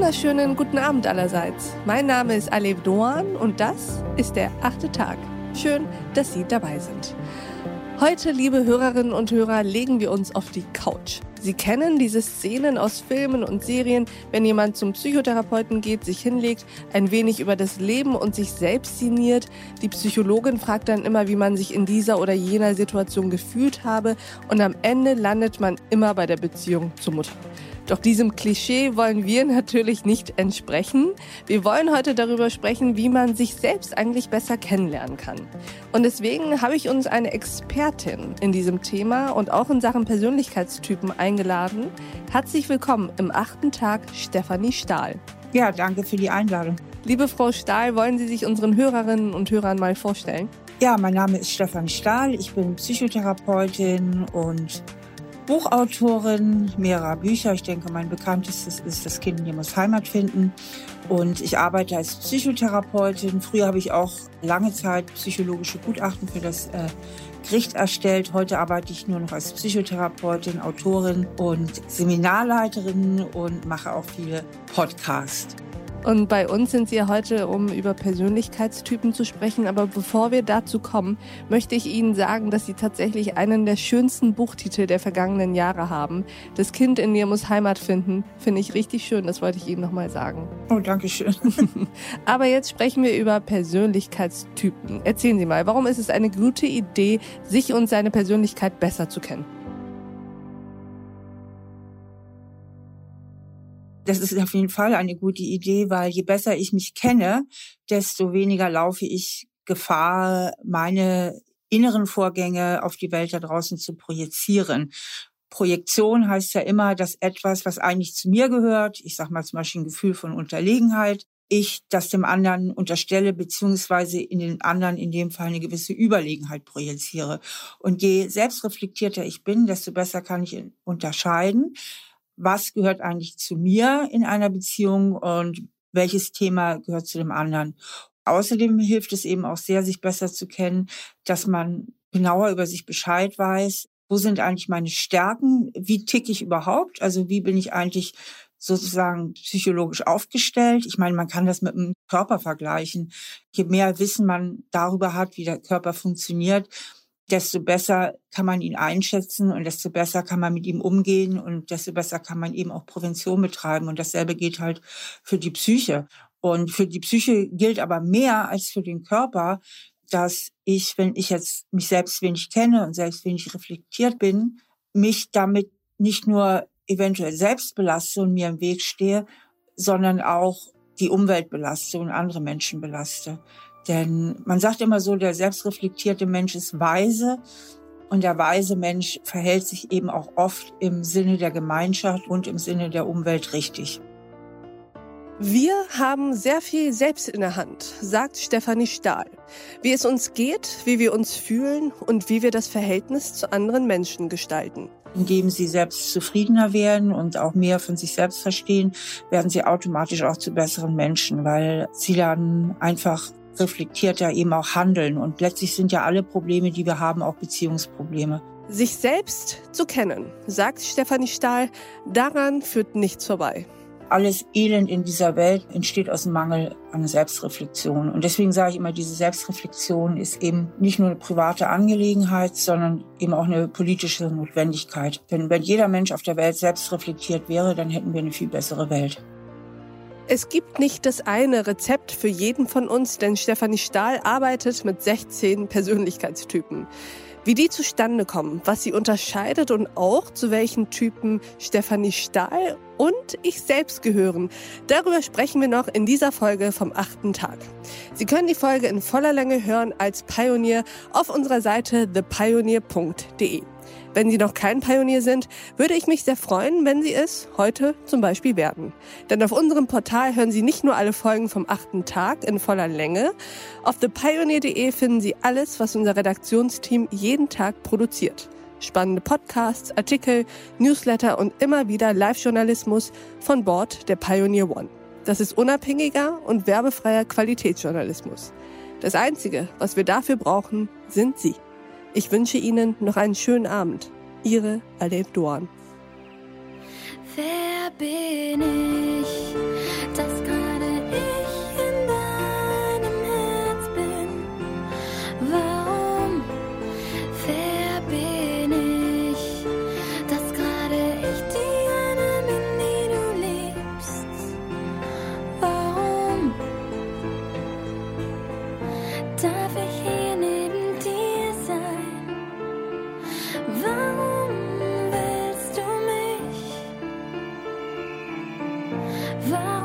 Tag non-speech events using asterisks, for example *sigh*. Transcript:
wunderschönen guten Abend allerseits. Mein Name ist Alev Doan und das ist der achte Tag. Schön, dass Sie dabei sind. Heute, liebe Hörerinnen und Hörer, legen wir uns auf die Couch. Sie kennen diese Szenen aus Filmen und Serien, wenn jemand zum Psychotherapeuten geht, sich hinlegt, ein wenig über das Leben und sich selbst sinniert. Die Psychologin fragt dann immer, wie man sich in dieser oder jener Situation gefühlt habe und am Ende landet man immer bei der Beziehung zur Mutter. Doch diesem Klischee wollen wir natürlich nicht entsprechen. Wir wollen heute darüber sprechen, wie man sich selbst eigentlich besser kennenlernen kann. Und deswegen habe ich uns eine Expertin in diesem Thema und auch in Sachen Persönlichkeitstypen eingeladen. Herzlich willkommen im achten Tag, Stefanie Stahl. Ja, danke für die Einladung. Liebe Frau Stahl, wollen Sie sich unseren Hörerinnen und Hörern mal vorstellen? Ja, mein Name ist Stefanie Stahl. Ich bin Psychotherapeutin und Buchautorin mehrerer Bücher. Ich denke, mein bekanntestes ist Das Kind hier muss Heimat finden. Und ich arbeite als Psychotherapeutin. Früher habe ich auch lange Zeit psychologische Gutachten für das äh, Gericht erstellt. Heute arbeite ich nur noch als Psychotherapeutin, Autorin und Seminarleiterin und mache auch viele Podcasts. Und bei uns sind Sie ja heute, um über Persönlichkeitstypen zu sprechen. Aber bevor wir dazu kommen, möchte ich Ihnen sagen, dass Sie tatsächlich einen der schönsten Buchtitel der vergangenen Jahre haben. Das Kind in mir muss Heimat finden. Finde ich richtig schön. Das wollte ich Ihnen nochmal sagen. Oh, danke schön. *laughs* Aber jetzt sprechen wir über Persönlichkeitstypen. Erzählen Sie mal, warum ist es eine gute Idee, sich und seine Persönlichkeit besser zu kennen? Das ist auf jeden Fall eine gute Idee, weil je besser ich mich kenne, desto weniger laufe ich Gefahr, meine inneren Vorgänge auf die Welt da draußen zu projizieren. Projektion heißt ja immer, dass etwas, was eigentlich zu mir gehört, ich sage mal zum Beispiel ein Gefühl von Unterlegenheit, ich das dem anderen unterstelle, beziehungsweise in den anderen in dem Fall eine gewisse Überlegenheit projiziere. Und je selbstreflektierter ich bin, desto besser kann ich unterscheiden, was gehört eigentlich zu mir in einer Beziehung und welches Thema gehört zu dem anderen. Außerdem hilft es eben auch sehr, sich besser zu kennen, dass man genauer über sich Bescheid weiß. Wo sind eigentlich meine Stärken? Wie ticke ich überhaupt? Also wie bin ich eigentlich sozusagen psychologisch aufgestellt? Ich meine, man kann das mit dem Körper vergleichen. Je mehr Wissen man darüber hat, wie der Körper funktioniert, desto besser kann man ihn einschätzen und desto besser kann man mit ihm umgehen und desto besser kann man eben auch Prävention betreiben. Und dasselbe geht halt für die Psyche. Und für die Psyche gilt aber mehr als für den Körper, dass ich, wenn ich jetzt mich selbst wenig kenne und selbst wenig reflektiert bin, mich damit nicht nur eventuell selbst belaste und mir im Weg stehe, sondern auch die Umwelt belaste und andere Menschen belaste. Denn man sagt immer so, der selbstreflektierte Mensch ist weise und der weise Mensch verhält sich eben auch oft im Sinne der Gemeinschaft und im Sinne der Umwelt richtig. Wir haben sehr viel selbst in der Hand, sagt Stefanie Stahl. Wie es uns geht, wie wir uns fühlen und wie wir das Verhältnis zu anderen Menschen gestalten. Indem sie selbst zufriedener werden und auch mehr von sich selbst verstehen, werden sie automatisch auch zu besseren Menschen, weil sie dann einfach reflektierter eben auch handeln. Und letztlich sind ja alle Probleme, die wir haben, auch Beziehungsprobleme. Sich selbst zu kennen, sagt Stefanie Stahl, daran führt nichts vorbei. Alles Elend in dieser Welt entsteht aus dem Mangel an Selbstreflexion. Und deswegen sage ich immer, diese Selbstreflexion ist eben nicht nur eine private Angelegenheit, sondern eben auch eine politische Notwendigkeit. Denn wenn jeder Mensch auf der Welt selbst reflektiert wäre, dann hätten wir eine viel bessere Welt. Es gibt nicht das eine Rezept für jeden von uns, denn Stefanie Stahl arbeitet mit 16 Persönlichkeitstypen. Wie die zustande kommen, was sie unterscheidet und auch zu welchen Typen Stefanie Stahl und ich selbst gehören, darüber sprechen wir noch in dieser Folge vom achten Tag. Sie können die Folge in voller Länge hören als Pionier auf unserer Seite thepioneer.de. Wenn Sie noch kein Pionier sind, würde ich mich sehr freuen, wenn Sie es heute zum Beispiel werden. Denn auf unserem Portal hören Sie nicht nur alle Folgen vom achten Tag in voller Länge. Auf thepioneer.de finden Sie alles, was unser Redaktionsteam jeden Tag produziert. Spannende Podcasts, Artikel, Newsletter und immer wieder Live-Journalismus von Bord der Pioneer One. Das ist unabhängiger und werbefreier Qualitätsjournalismus. Das Einzige, was wir dafür brauchen, sind Sie. Ich wünsche Ihnen noch einen schönen Abend. Ihre Aleb Doan. Wer bin ich? Das kann That